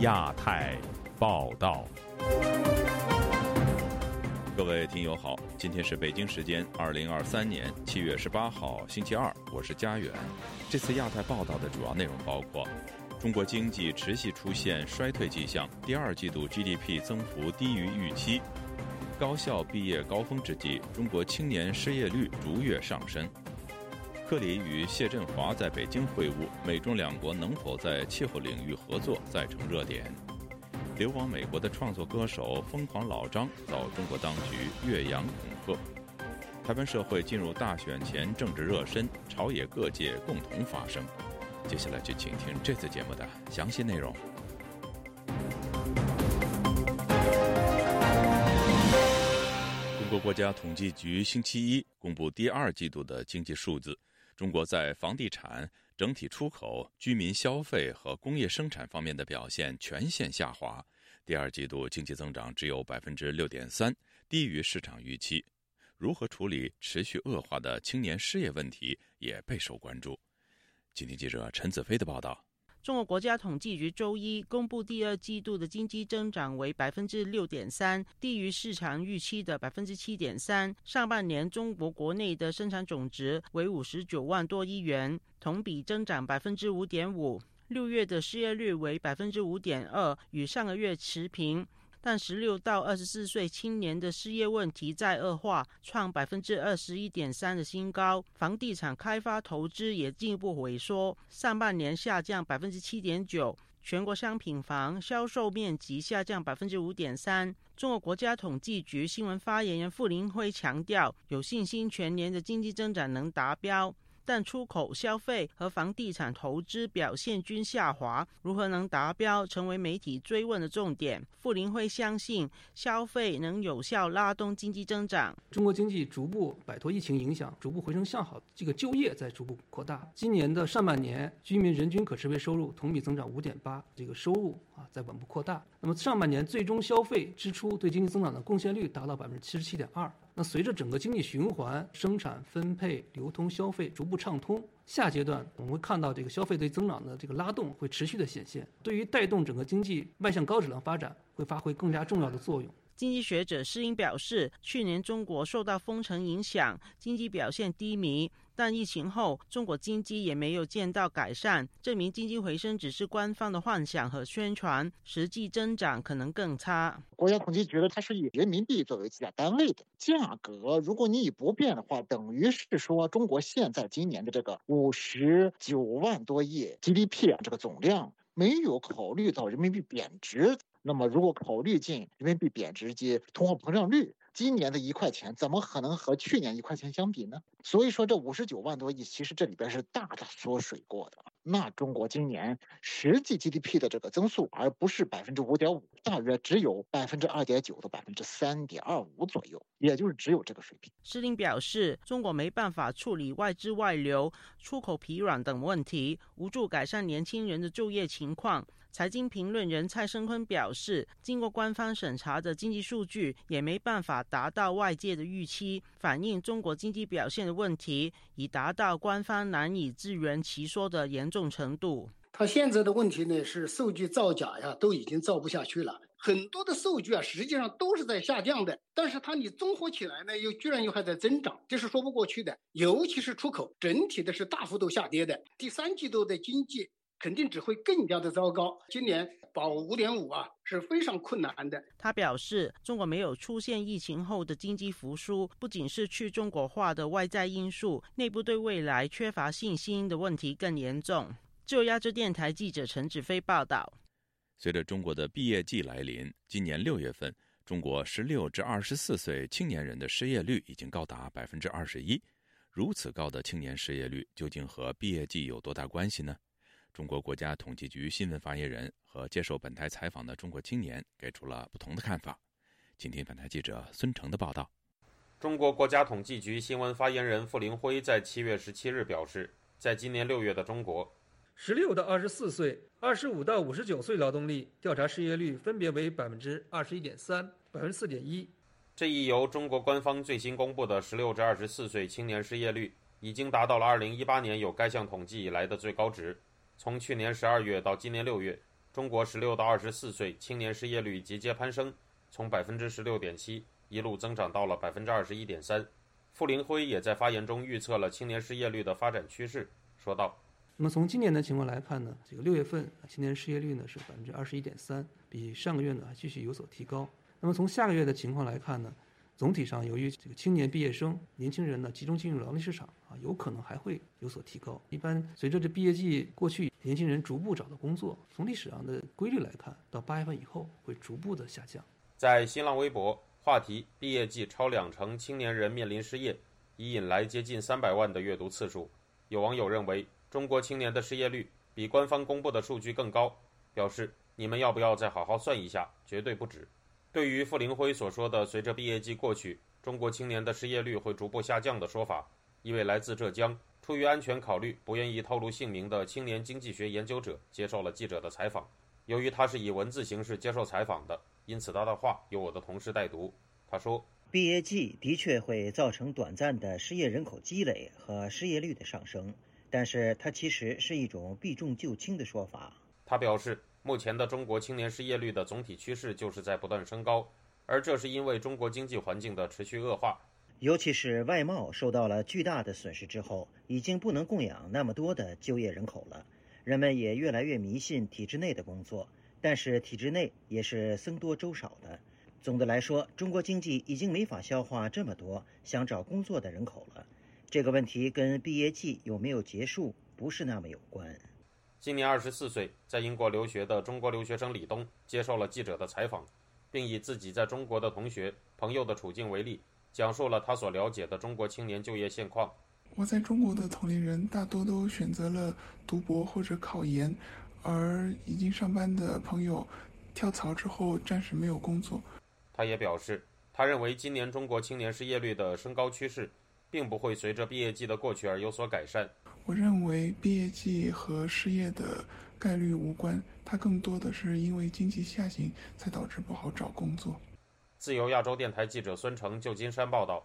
亚太报道。各位听友好，今天是北京时间二零二三年七月十八号星期二，我是佳远。这次亚太报道的主要内容包括：中国经济持续出现衰退迹象，第二季度 GDP 增幅低于预期；高校毕业高峰之际，中国青年失业率逐月上升；克里与谢振华在北京会晤，美中两国能否在气候领域合作再成热点。流亡美国的创作歌手疯狂老张遭中国当局岳阳恐吓。台湾社会进入大选前政治热身，朝野各界共同发声。接下来就请听这次节目的详细内容。中国国家统计局星期一公布第二季度的经济数字，中国在房地产。整体出口、居民消费和工业生产方面的表现全线下滑，第二季度经济增长只有百分之六点三，低于市场预期。如何处理持续恶化的青年失业问题也备受关注。今天记者陈子飞的报道。中国国家统计局周一公布第二季度的经济增长为百分之六点三，低于市场预期的百分之七点三。上半年中国国内的生产总值为五十九万多亿元，同比增长百分之五点五。六月的失业率为百分之五点二，与上个月持平。但十六到二十四岁青年的失业问题在恶化，创百分之二十一点三的新高。房地产开发投资也进一步萎缩，上半年下降百分之七点九。全国商品房销售面积下降百分之五点三。中国国家统计局新闻发言人傅林辉强调，有信心全年的经济增长能达标。但出口、消费和房地产投资表现均下滑，如何能达标，成为媒体追问的重点。傅林辉相信，消费能有效拉动经济增长。中国经济逐步摆脱疫情影响，逐步回升向好，这个就业在逐步扩大。今年的上半年，居民人均可支配收入同比增长五点八，这个收入啊在稳步扩大。那么上半年最终消费支出对经济增长的贡献率达到百分之七十七点二。随着整个经济循环、生产、分配、流通、消费逐步畅通，下阶段我们会看到这个消费对增长的这个拉动会持续的显现，对于带动整个经济迈向高质量发展会发挥更加重要的作用。经济学者施英表示，去年中国受到封城影响，经济表现低迷。但疫情后，中国经济也没有见到改善，证明经济回升只是官方的幻想和宣传，实际增长可能更差。国家统计局它是以人民币作为计价单位的，价格如果你以不变的话，等于是说中国现在今年的这个五十九万多亿 GDP 啊，这个总量没有考虑到人民币贬值。那么如果考虑进人民币贬值及通货膨胀率。今年的一块钱怎么可能和去年一块钱相比呢？所以说这五十九万多亿，其实这里边是大大缩水过的。那中国今年实际 GDP 的这个增速，而不是百分之五点五，大约只有百分之二点九到百分之三点二五左右，也就是只有这个水平。施令表示，中国没办法处理外资外流、出口疲软等问题，无助改善年轻人的就业情况。财经评论人蔡生坤表示，经过官方审查的经济数据也没办法达到外界的预期，反映中国经济表现的问题已达到官方难以自圆其说的严重程度。他现在的问题呢是数据造假呀，都已经造不下去了。很多的数据啊，实际上都是在下降的，但是它你综合起来呢，又居然又还在增长，这是说不过去的。尤其是出口，整体的是大幅度下跌的。第三季度的经济。肯定只会更加的糟糕。今年保五点五啊是非常困难的。他表示，中国没有出现疫情后的经济复苏，不仅是去中国化的外在因素，内部对未来缺乏信心的问题更严重。就亚洲电台记者陈子飞报道。随着中国的毕业季来临，今年六月份，中国十六至二十四岁青年人的失业率已经高达百分之二十一。如此高的青年失业率，究竟和毕业季有多大关系呢？中国国家统计局新闻发言人和接受本台采访的中国青年给出了不同的看法。请听本台记者孙成的报道。中国国家统计局新闻发言人傅林辉在七月十七日表示，在今年六月的中国，十六到二十四岁、二十五到五十九岁劳动力调查失业率分别为百分之二十一点三、百分之四点一。这一由中国官方最新公布的十六至二十四岁青年失业率，已经达到了二零一八年有该项统计以来的最高值。从去年十二月到今年六月，中国十六到二十四岁青年失业率节节攀升，从百分之十六点七一路增长到了百分之二十一点三。傅林辉也在发言中预测了青年失业率的发展趋势，说道：“那么从今年的情况来看呢，这个六月份青年失业率呢是百分之二十一点三，比上个月呢还继续有所提高。那么从下个月的情况来看呢，总体上由于这个青年毕业生、年轻人呢集中进入劳动市场啊，有可能还会有所提高。一般随着这毕业季过去，年轻人逐步找到工作，从历史上的规律来看，到八月份以后会逐步的下降。”在新浪微博。话题：毕业季超两成青年人面临失业，已引来接近三百万的阅读次数。有网友认为，中国青年的失业率比官方公布的数据更高，表示你们要不要再好好算一下？绝对不止。对于傅林辉所说的随着毕业季过去，中国青年的失业率会逐步下降的说法，一位来自浙江、出于安全考虑不愿意透露姓名的青年经济学研究者接受了记者的采访。由于他是以文字形式接受采访的。因此，他的话由我的同事代读。他说：“毕业季的确会造成短暂的失业人口积累和失业率的上升，但是它其实是一种避重就轻的说法。”他表示，目前的中国青年失业率的总体趋势就是在不断升高，而这是因为中国经济环境的持续恶化，尤其是外贸受到了巨大的损失之后，已经不能供养那么多的就业人口了。人们也越来越迷信体制内的工作。但是体制内也是僧多粥少的。总的来说，中国经济已经没法消化这么多想找工作的人口了。这个问题跟毕业季有没有结束不是那么有关。今年二十四岁，在英国留学的中国留学生李东接受了记者的采访，并以自己在中国的同学朋友的处境为例，讲述了他所了解的中国青年就业现况。我在中国的同龄人大多都选择了读博或者考研。而已经上班的朋友，跳槽之后暂时没有工作。他也表示，他认为今年中国青年失业率的升高趋势，并不会随着毕业季的过去而有所改善。我认为毕业季和失业的概率无关，它更多的是因为经济下行才导致不好找工作。自由亚洲电台记者孙成，旧金山报道。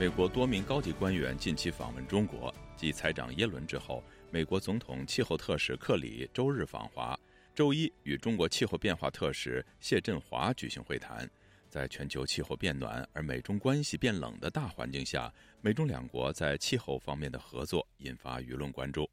美国多名高级官员近期访问中国，继财长耶伦之后，美国总统气候特使克里周日访华，周一与中国气候变化特使谢振华举行会谈。在全球气候变暖而美中关系变冷的大环境下，美中两国在气候方面的合作引发舆论关注。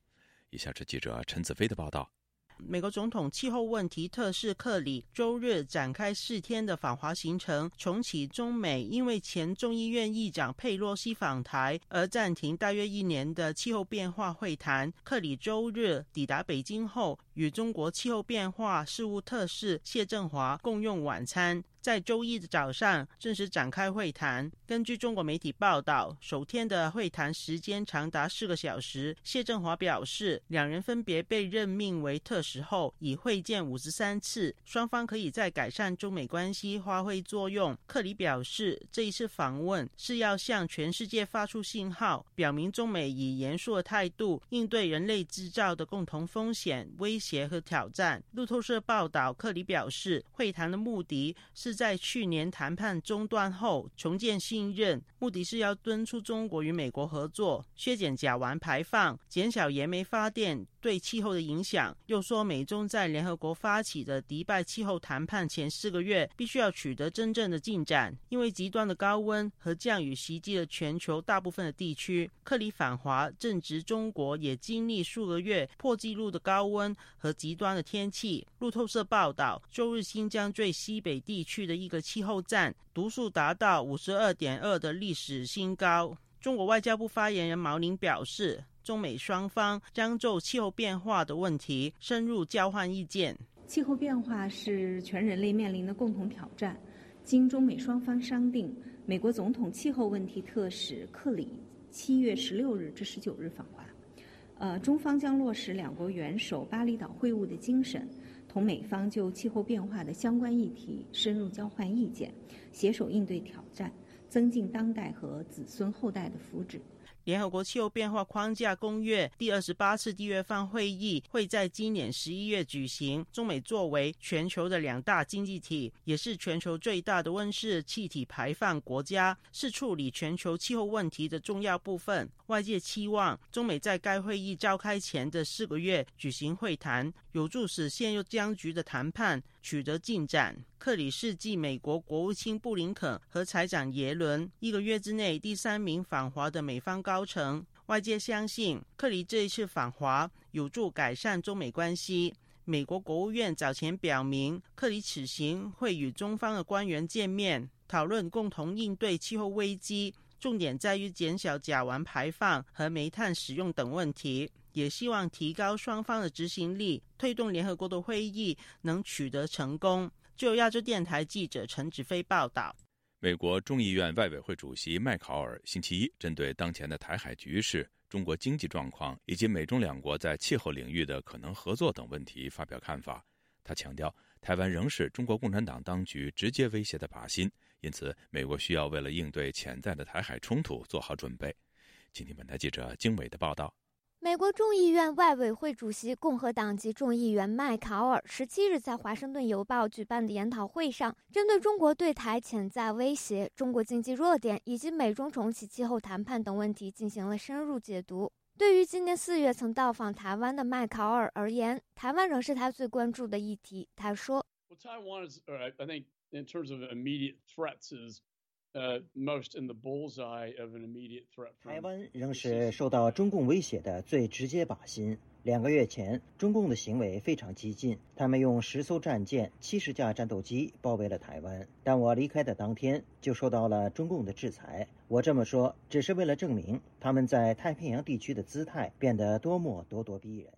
以下是记者陈子飞的报道。美国总统气候问题特使克里周日展开四天的访华行程，重启中美因为前众议院议长佩洛西访台而暂停大约一年的气候变化会谈。克里周日抵达北京后，与中国气候变化事务特使谢振华共用晚餐。在周一的早上正式展开会谈。根据中国媒体报道，首天的会谈时间长达四个小时。谢振华表示，两人分别被任命为特使后，已会见五十三次，双方可以在改善中美关系发挥作用。克里表示，这一次访问是要向全世界发出信号，表明中美以严肃的态度应对人类制造的共同风险、威胁和挑战。路透社报道，克里表示，会谈的目的是。在去年谈判中断后重建信任，目的是要敦促中国与美国合作，削减甲烷排放，减少燃煤发电。对气候的影响，又说美中在联合国发起的迪拜气候谈判前四个月必须要取得真正的进展，因为极端的高温和降雨袭击了全球大部分的地区。克里访华正值中国也经历数个月破纪录的高温和极端的天气。路透社报道，周日新疆最西北地区的一个气候站读数达到五十二点二的历史新高。中国外交部发言人毛宁表示。中美双方将就气候变化的问题深入交换意见。气候变化是全人类面临的共同挑战。经中美双方商定，美国总统气候问题特使克里七月十六日至十九日访华。呃，中方将落实两国元首巴厘岛会晤的精神，同美方就气候变化的相关议题深入交换意见，携手应对挑战，增进当代和子孙后代的福祉。联合国气候变化框架公约第二十八次缔约方会议会在今年十一月举行。中美作为全球的两大经济体，也是全球最大的温室气体排放国家，是处理全球气候问题的重要部分。外界期望中美在该会议召开前的四个月举行会谈，有助使陷入僵局的谈判取得进展。克里斯继美国国务卿布林肯和财长耶伦一个月之内第三名访华的美方高高层，外界相信克里这一次访华有助改善中美关系。美国国务院早前表明，克里此行会与中方的官员见面，讨论共同应对气候危机，重点在于减少甲烷排放和煤炭使用等问题，也希望提高双方的执行力，推动联合国的会议能取得成功。就亚洲电台记者陈子飞报道，美国众议院外委会主席麦考尔星期一针对当前的台海局势、中国经济状况以及美中两国在气候领域的可能合作等问题发表看法。他强调，台湾仍是中国共产党当局直接威胁的靶心，因此美国需要为了应对潜在的台海冲突做好准备。请听本台记者经纬的报道。美国众议院外委会主席、共和党籍众议员麦考尔十七日在《华盛顿邮报》举办的研讨会上，针对中国对台潜在威胁、中国经济弱点以及美中重启气候谈判等问题进行了深入解读。对于今年四月曾到访台湾的麦考尔而言，台湾仍是他最关注的议题。他说：“Taiwan is, I think, in terms of immediate threats, is.” 呃，most in the bullseye of an immediate threat。台湾仍是受到中共威胁的最直接靶心。两个月前，中共的行为非常激进，他们用十艘战舰、七十架战斗机包围了台湾。但我离开的当天就受到了中共的制裁。我这么说，只是为了证明他们在太平洋地区的姿态变得多么咄咄逼人。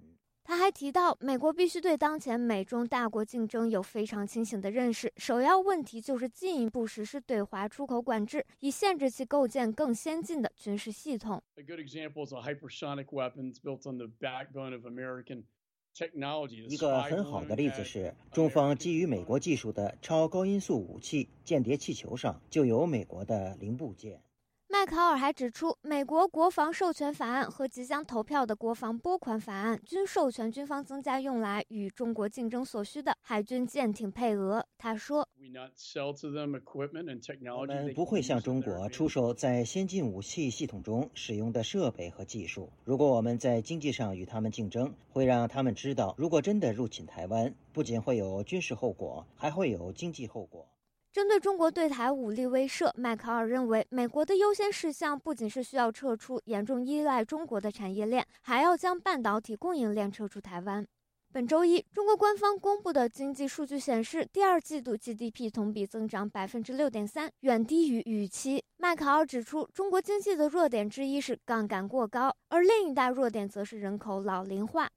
提到，美国必须对当前美中大国竞争有非常清醒的认识，首要问题就是进一步实施对华出口管制，以限制其构建更先进的军事系统。A good example is hypersonic weapons built on the backbone of American 一个很好的例子是，中方基于美国技术的超高音速武器间谍气球上就有美国的零部件。麦考尔还指出，美国国防授权法案和即将投票的国防拨款法案均授权军方增加用来与中国竞争所需的海军舰艇配额。他说：“我们不会向中国出售在先进武器系统中使用的设备和技术。如果我们在经济上与他们竞争，会让他们知道，如果真的入侵台湾，不仅会有军事后果，还会有经济后果。”针对中国对台武力威慑，麦考尔认为，美国的优先事项不仅是需要撤出严重依赖中国的产业链，还要将半导体供应链撤出台湾。本周一，中国官方公布的经济数据显示，第二季度 GDP 同比增长百分之六点三，远低于预期。麦考尔指出，中国经济的弱点之一是杠杆过高，而另一大弱点则是人口老龄化。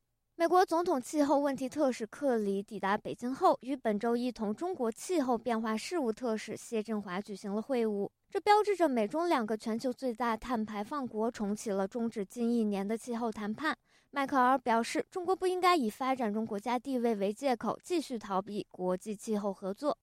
美国总统气候问题特使克里抵达北京后，于本周一同中国气候变化事务特使谢振华举行了会晤。这标志着美中两个全球最大碳排放国重启了终止近一年的气候谈判。迈克尔表示，中国不应该以发展中国家地位为借口，继续逃避国际气候合作。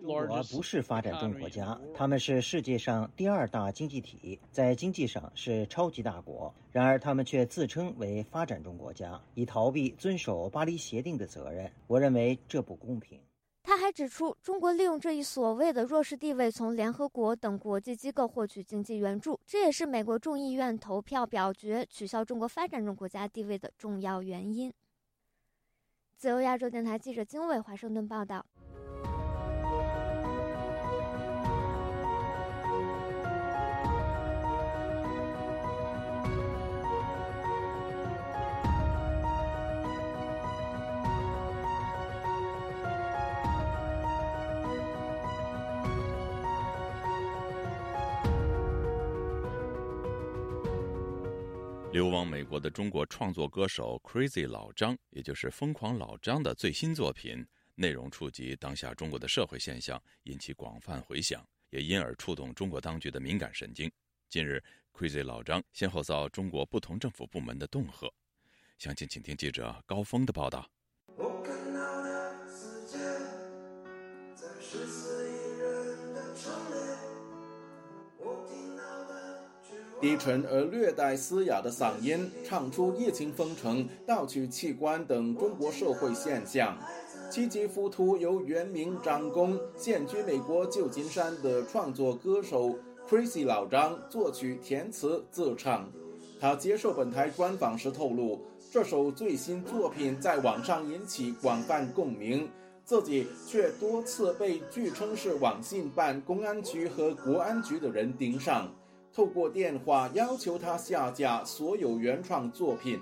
国不是发展中国家，他们是世界上第二大经济体，在经济上是超级大国。然而，他们却自称为发展中国家，以逃避遵守巴黎协定的责任。我认为这不公平。他还指出，中国利用这一所谓的弱势地位，从联合国等国际机构获取经济援助，这也是美国众议院投票表决取消中国发展中国家地位的重要原因。自由亚洲电台记者经纬华盛顿报道。往美国的中国创作歌手 Crazy 老张，也就是疯狂老张的最新作品，内容触及当下中国的社会现象，引起广泛回响，也因而触动中国当局的敏感神经。近日，Crazy 老张先后遭中国不同政府部门的恫吓。详情，请听记者高峰的报道。低沉而略带嘶哑的嗓音，唱出疫情封城、盗取器官等中国社会现象。七级浮屠由原名张工、现居美国旧金山的创作歌手 Crazy 老张作曲填词自唱。他接受本台专访时透露，这首最新作品在网上引起广泛共鸣，自己却多次被据称是网信办、公安局和国安局的人盯上，透过电话要求他下架所有原创作品。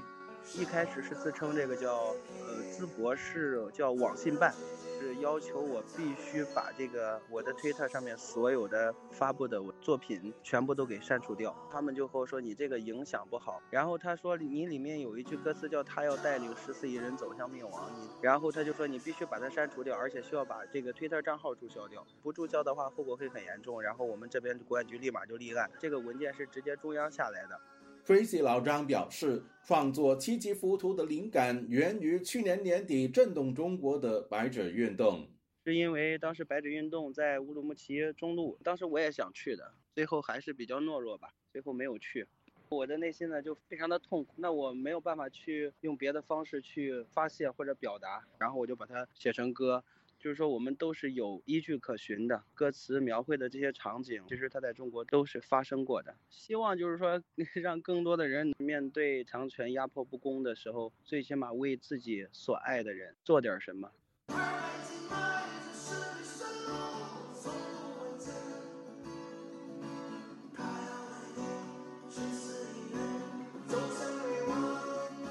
一开始是自称这个叫呃淄博市叫网信办，是要求我必须把这个我的推特上面所有的发布的作品全部都给删除掉。他们就和我说你这个影响不好。然后他说你里面有一句歌词叫他要带领十四亿人走向灭亡。你然后他就说你必须把它删除掉，而且需要把这个推特账号注销掉。不注销的话后果会很严重。然后我们这边公安局立马就立案。这个文件是直接中央下来的。Tracy 老张表示，创作《七级浮屠》的灵感源于去年年底震动中国的白纸运动。是因为当时白纸运动在乌鲁木齐中路，当时我也想去的，最后还是比较懦弱吧，最后没有去。我的内心呢就非常的痛苦，那我没有办法去用别的方式去发泄或者表达，然后我就把它写成歌。就是说，我们都是有依据可循的。歌词描绘的这些场景，其实它在中国都是发生过的。希望就是说，让更多的人面对强权压迫不公的时候，最起码为自己所爱的人做点什么。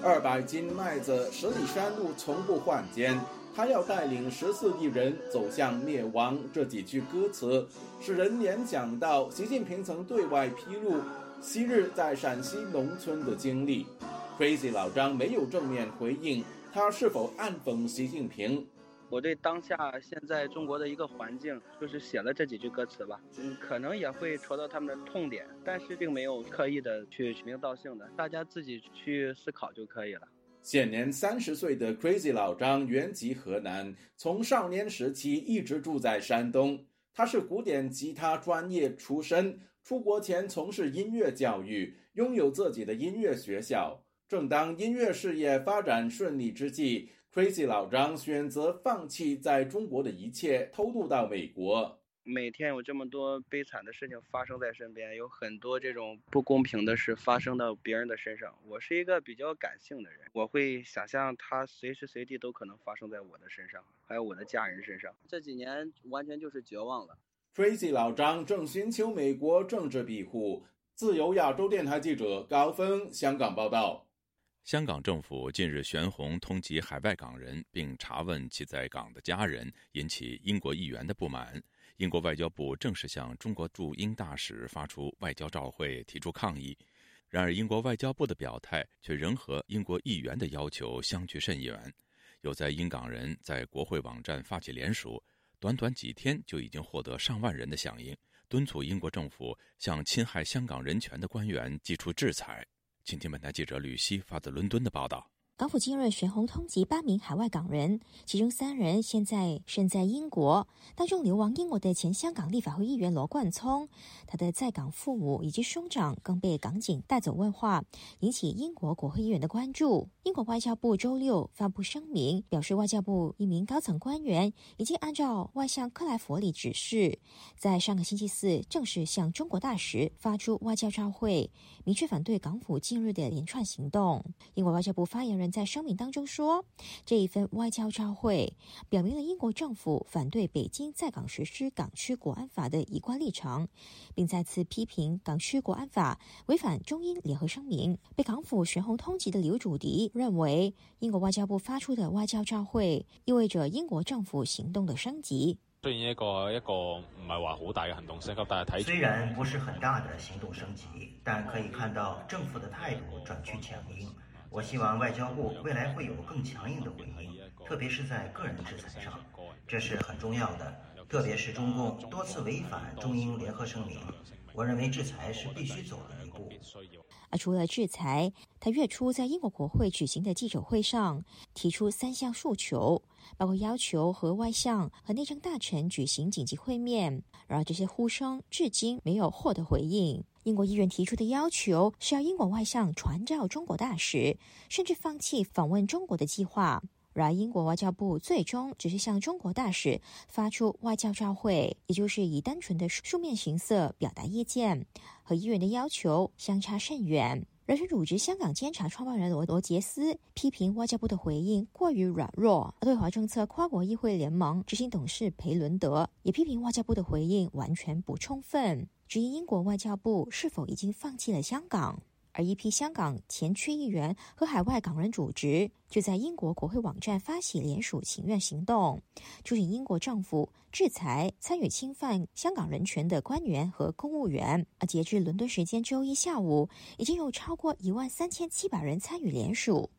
二百斤麦子，十里山路从不换肩。他要带领十四亿人走向灭亡，这几句歌词使人联想到习近平曾对外披露昔日在陕西农村的经历。Crazy 老张没有正面回应他是否暗讽习近平。我对当下现在中国的一个环境，就是写了这几句歌词吧，嗯，可能也会戳到他们的痛点，但是并没有刻意的去指名道姓的，大家自己去思考就可以了。现年三十岁的 Crazy 老张原籍河南，从少年时期一直住在山东。他是古典吉他专业出身，出国前从事音乐教育，拥有自己的音乐学校。正当音乐事业发展顺利之际，Crazy 老张选择放弃在中国的一切，偷渡到美国。每天有这么多悲惨的事情发生在身边，有很多这种不公平的事发生到别人的身上。我是一个比较感性的人，我会想象它随时随地都可能发生在我的身上，还有我的家人身上。这几年完全就是绝望了。Tracy 老张正寻求美国政治庇护。自由亚洲电台记者高峰香港报道。香港政府近日悬红通缉海外港人，并查问其在港的家人，引起英国议员的不满。英国外交部正式向中国驻英大使发出外交照会，提出抗议。然而，英国外交部的表态却仍和英国议员的要求相距甚远。有在英港人在国会网站发起联署，短短几天就已经获得上万人的响应，敦促英国政府向侵害香港人权的官员寄出制裁。请听本台记者吕希发自伦敦的报道。港府今日悬红通缉八名海外港人，其中三人现在身在英国。当中流亡英国的前香港立法会议员罗冠聪，他的在港父母以及兄长更被港警带走问话，引起英国国会议员的关注。英国外交部周六发布声明，表示外交部一名高层官员已经按照外相克莱弗里指示，在上个星期四正式向中国大使发出外交照会，明确反对港府近日的连串行动。英国外交部发言人。在声明当中说，这一份外交照会表明了英国政府反对北京在港实施港区国安法的一贯立场，并再次批评港区国安法违反中英联合声明。被港府悬红通缉的刘主迪认为，英国外交部发出的外交照会意味着英国政府行动的升级。虽然一个一个唔系话好大嘅行动升级，但系睇虽然不是很大的行动升级，但可以看到政府的态度转趋强硬。我希望外交部未来会有更强硬的回应，特别是在个人制裁上，这是很重要的。特别是中共多次违反中英联合声明，我认为制裁是必须走的一步。而除了制裁，他月初在英国国会举行的记者会上提出三项诉求，包括要求和外相和内政大臣举行紧急会面。然而，这些呼声至今没有获得回应。英国议员提出的要求是要英国外相传召中国大使，甚至放弃访问中国的计划。然而，英国外交部最终只是向中国大使发出外交照会，也就是以单纯的书面形式表达意见，和议员的要求相差甚远。人权组织香港监察创办人罗罗杰斯批评外交部的回应过于软弱。对华政策跨国议会联盟执行董事裴伦德也批评外交部的回应完全不充分，质疑英国外交部是否已经放弃了香港。而一批香港前区议员和海外港人组织就在英国国会网站发起联署请愿行动，促请英国政府制裁参与侵犯香港人权的官员和公务员。而截至伦敦时间周一下午，已经有超过一万三千七百人参与联署。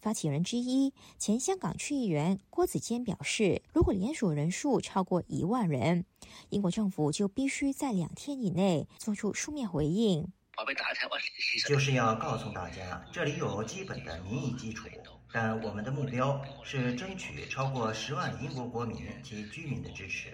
发起人之一前香港区议员郭子坚表示，如果联署人数超过一万人，英国政府就必须在两天以内做出书面回应。就是要告诉大家，这里有基本的民意基础。但我们的目标是争取超过十万英国国民及居民的支持。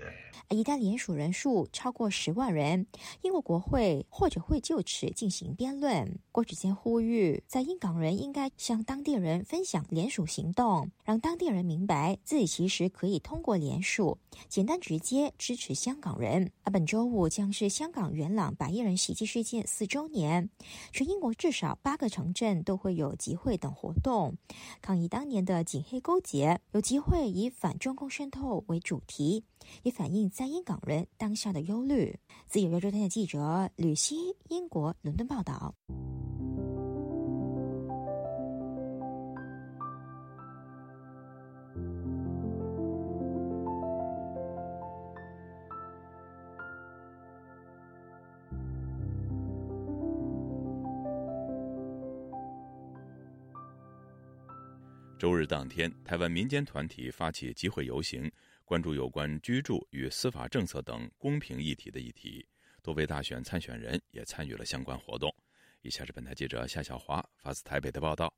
一旦联署人数超过十万人，英国国会或者会就此进行辩论。郭子坚呼吁，在英港人应该向当地人分享联署行动，让当地人明白自己其实可以通过联署，简单直接支持香港人。而本周五将是香港元朗百亿人袭击事件四周年，全英国至少八个城镇都会有集会等活动。抗议当年的警黑勾结，有机会以反中共渗透为主题，也反映在英港人当下的忧虑。自由亚洲电台记者吕希，英国伦敦报道。周日当天，台湾民间团体发起集会游行，关注有关居住与司法政策等公平议题的议题。多位大选参选人也参与了相关活动。以下是本台记者夏小华发自台北的报道。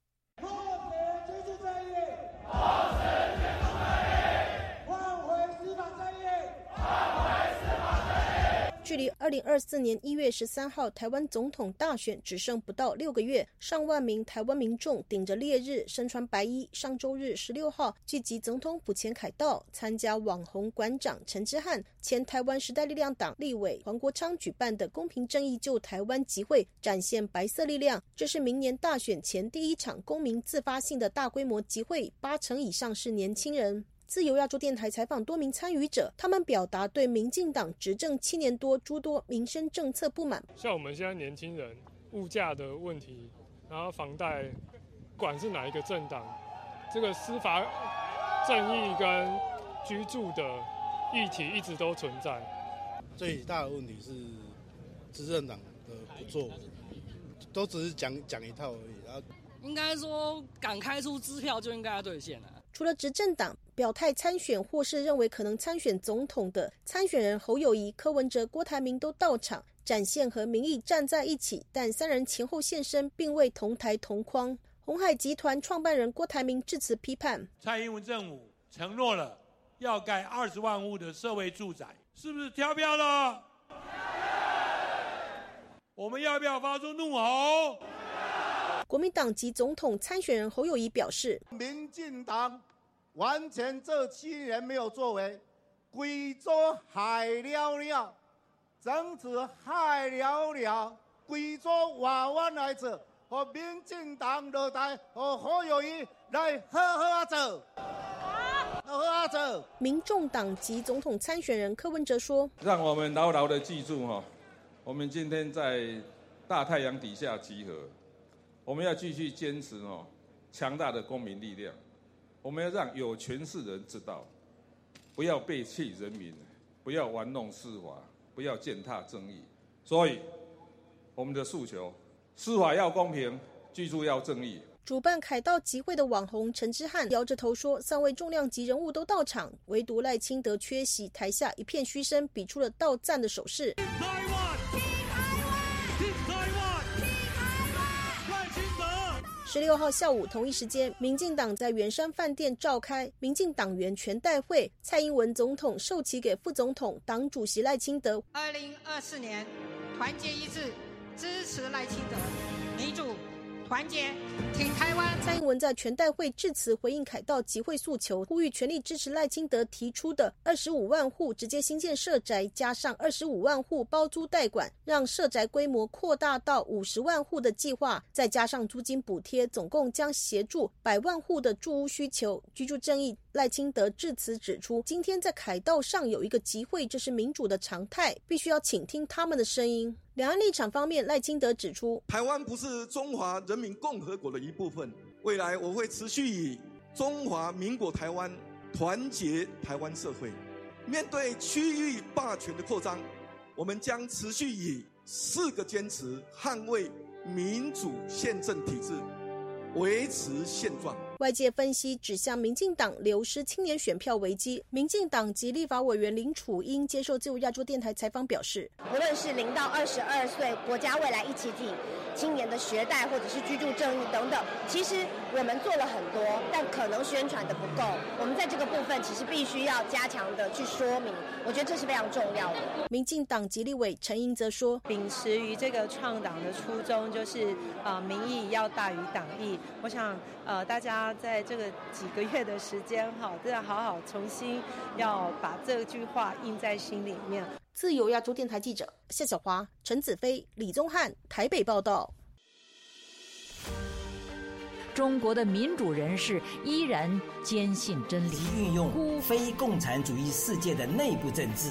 距离二零二四年一月十三号台湾总统大选只剩不到六个月，上万名台湾民众顶着烈日，身穿白衣，上周日十六号聚集总统府前凯道，参加网红馆长陈之汉、前台湾时代力量党立委黄国昌举办的“公平正义救台湾”集会，展现白色力量。这是明年大选前第一场公民自发性的大规模集会，八成以上是年轻人。自由亚洲电台采访多名参与者，他们表达对民进党执政七年多诸多民生政策不满。像我们现在年轻人，物价的问题，然后房贷，不管是哪一个政党，这个司法正义跟居住的议题一直都存在。最大的问题是执政党的不作为，都只是讲讲一套而已。然后应该说，敢开出支票就应该要兑现了。除了执政党表态参选或是认为可能参选总统的参选人侯友谊、柯文哲、郭台铭都到场，展现和民意站在一起。但三人前后现身，并未同台同框。红海集团创办人郭台铭致辞批判：蔡英文政府承诺了要盖二十万户的社会住宅，是不是跳票了？我们要不要发出怒吼？国民党籍总统参选人侯友谊表示：“民进党完全这七年没有作为，贵州海了了，政治海了了，贵州娃娃来者和民进党的台和侯友谊来喝喝走，喝喝走。”民众党籍总统参选人柯文哲说：“让我们牢牢的记住哈，我们今天在大太阳底下集合。”我们要继续坚持哦，强大的公民力量。我们要让有权势人知道，不要背弃人民，不要玩弄司法，不要践踏正义。所以，我们的诉求：司法要公平，居住要正义。主办凯道集会的网红陈之汉摇着头说：“三位重量级人物都到场，唯独赖清德缺席，台下一片嘘声，比出了到赞的手势。”十六号下午同一时间，民进党在圆山饭店召开民进党员全代会，蔡英文总统授旗给副总统、党主席赖清德。二零二四年，团结一致，支持赖清德，民主。团结，请台湾。蔡英文在全代会致辞回应凯道集会诉求，呼吁全力支持赖清德提出的二十五万户直接新建社宅，加上二十五万户包租代管，让社宅规模扩大到五十万户的计划，再加上租金补贴，总共将协助百万户的住屋需求。居住正义赖清德致辞指出，今天在凯道上有一个集会，这是民主的常态，必须要倾听他们的声音。两岸立场方面，赖清德指出，台湾不是中华人民共和国的一部分。未来我会持续以中华民国台湾团结台湾社会。面对区域霸权的扩张，我们将持续以四个坚持捍卫民主宪政体制，维持现状。外界分析指向民进党流失青年选票危机。民进党及立法委员林楚英接受自由亚洲电台采访表示，无论是零到二十二岁，国家未来一起挺青年的学贷，或者是居住正义等等，其实我们做了很多，但可能宣传的不够。我们在这个部分其实必须要加强的去说明，我觉得这是非常重要的。民进党及立委陈英则说，秉持于这个创党的初衷，就是啊民意要大于党意。我想呃大家。在这个几个月的时间，哈，都要好好重新要把这句话印在心里面。自由亚洲电台记者夏小华、陈子飞、李宗翰台北报道。中国的民主人士依然坚信真理，运用非共产主义世界的内部政治。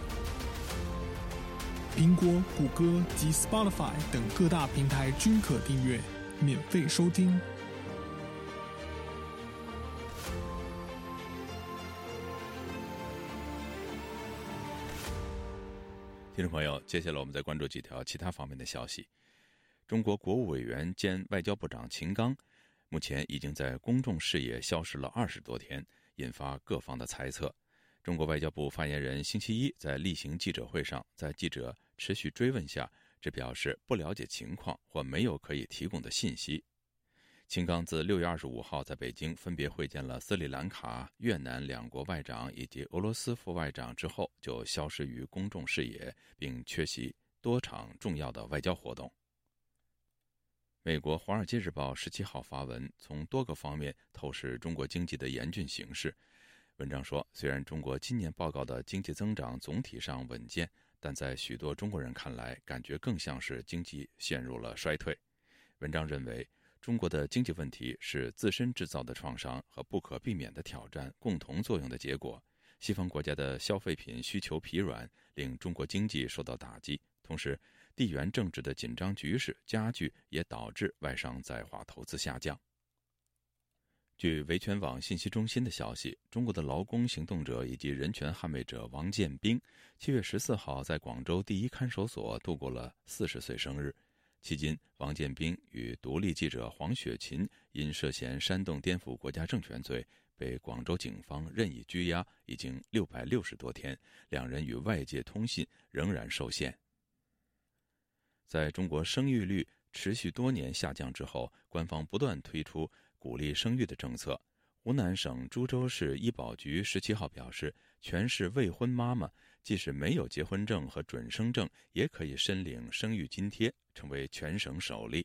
苹果、谷歌及 Spotify 等各大平台均可订阅，免费收听。听众朋友，接下来我们再关注几条其他方面的消息。中国国务委员兼外交部长秦刚，目前已经在公众视野消失了二十多天，引发各方的猜测。中国外交部发言人星期一在例行记者会上，在记者持续追问下，只表示不了解情况或没有可以提供的信息。秦刚自六月二十五号在北京分别会见了斯里兰卡、越南两国外长以及俄罗斯副外长之后，就消失于公众视野，并缺席多场重要的外交活动。美国《华尔街日报》十七号发文，从多个方面透视中国经济的严峻形势。文章说，虽然中国今年报告的经济增长总体上稳健，但在许多中国人看来，感觉更像是经济陷入了衰退。文章认为，中国的经济问题是自身制造的创伤和不可避免的挑战共同作用的结果。西方国家的消费品需求疲软，令中国经济受到打击；同时，地缘政治的紧张局势加剧，也导致外商在华投资下降。据维权网信息中心的消息，中国的劳工行动者以及人权捍卫者王建兵，七月十四号在广州第一看守所度过了四十岁生日。迄今，王建兵与独立记者黄雪琴因涉嫌煽动颠覆国家政权罪，被广州警方任意拘押已经六百六十多天，两人与外界通信仍然受限。在中国生育率持续多年下降之后，官方不断推出。鼓励生育的政策，湖南省株洲市医保局十七号表示，全市未婚妈妈即使没有结婚证和准生证，也可以申领生育津贴，成为全省首例。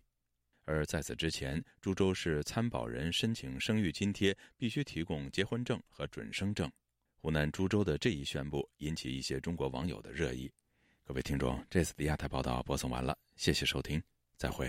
而在此之前，株洲市参保人申请生育津贴必须提供结婚证和准生证。湖南株洲的这一宣布引起一些中国网友的热议。各位听众，这次的亚太报道播送完了，谢谢收听，再会。